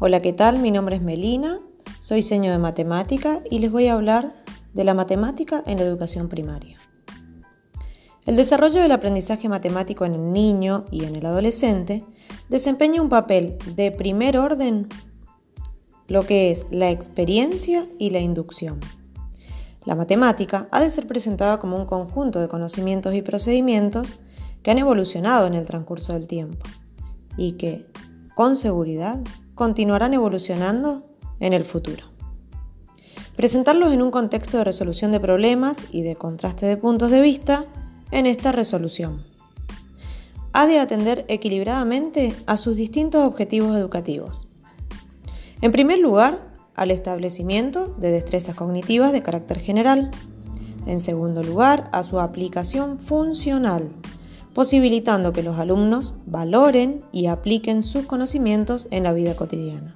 Hola, ¿qué tal? Mi nombre es Melina, soy seño de matemática y les voy a hablar de la matemática en la educación primaria. El desarrollo del aprendizaje matemático en el niño y en el adolescente desempeña un papel de primer orden, lo que es la experiencia y la inducción. La matemática ha de ser presentada como un conjunto de conocimientos y procedimientos que han evolucionado en el transcurso del tiempo y que, con seguridad, continuarán evolucionando en el futuro. Presentarlos en un contexto de resolución de problemas y de contraste de puntos de vista en esta resolución. Ha de atender equilibradamente a sus distintos objetivos educativos. En primer lugar, al establecimiento de destrezas cognitivas de carácter general. En segundo lugar, a su aplicación funcional posibilitando que los alumnos valoren y apliquen sus conocimientos en la vida cotidiana.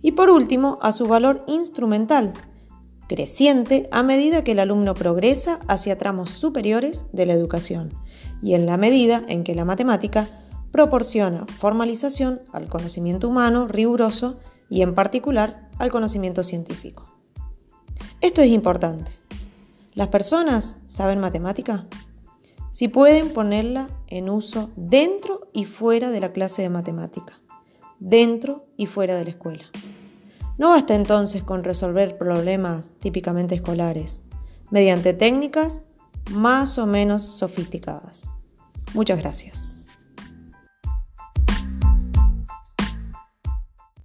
Y por último, a su valor instrumental, creciente a medida que el alumno progresa hacia tramos superiores de la educación y en la medida en que la matemática proporciona formalización al conocimiento humano riguroso y en particular al conocimiento científico. Esto es importante. ¿Las personas saben matemática? Si pueden ponerla en uso dentro y fuera de la clase de matemática, dentro y fuera de la escuela. No basta entonces con resolver problemas típicamente escolares, mediante técnicas más o menos sofisticadas. Muchas gracias.